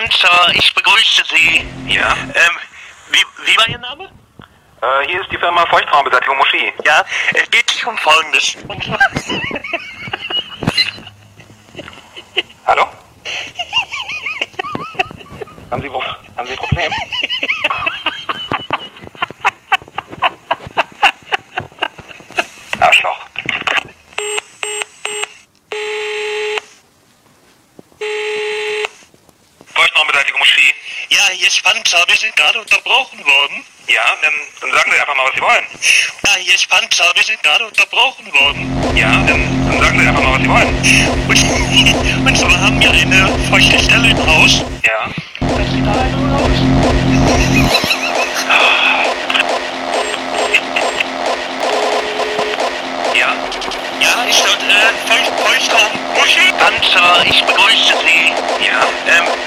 Panzer, ich begrüße Sie. Ja? Ähm, wie, wie war Ihr Name? Äh, hier ist die Firma Feuchtraumbeseitigung Moschee. Ja, es geht sich um Folgendes. Und Hallo? haben Sie, wo- haben Sie ein Problem? Arschloch. Feuchtraumbeseitigung Moschee. ja, hier ist Panzer, wir sind gerade unterbrochen worden. Ja, dann, dann sagen Sie einfach mal, was Sie wollen. Ja, hier ist Panzer, wir sind gerade unterbrochen worden. Ja, dann, dann sagen Sie einfach mal, was Sie wollen. Und, und zwar haben wir eine feuchte Stelle im Haus. Ja. Das sieht da einer aus. Ja. Ja, ist dort äh, Feucht, Feuchtraum. Muschi? Panzer, ich begrüße Sie. Ja. Ähm,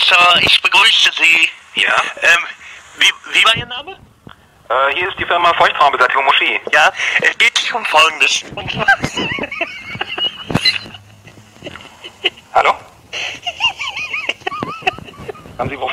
Panzer, ich begrüße Sie. Ja. Ähm, wie, wie war Ihr Name? Äh, hier ist die Firma Feuchtraumbeseitigung Moschee. Ja, es geht sich um Folgendes. Hallo? haben Sie, wo-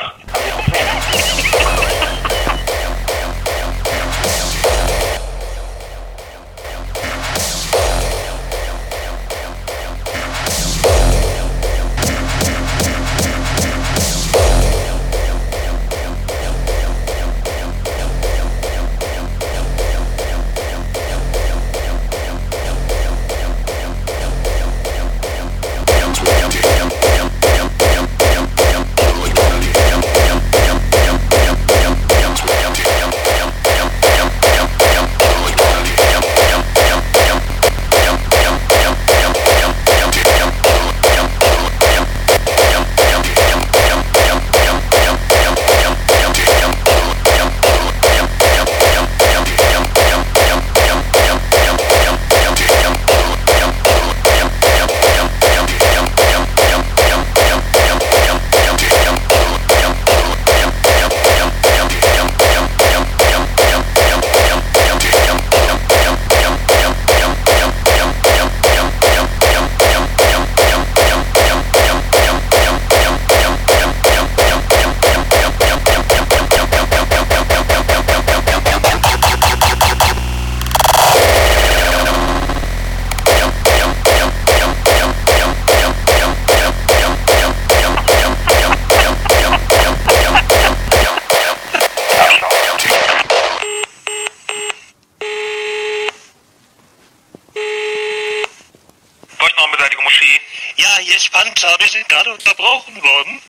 ist Panzer, wir sind gerade unterbrochen worden.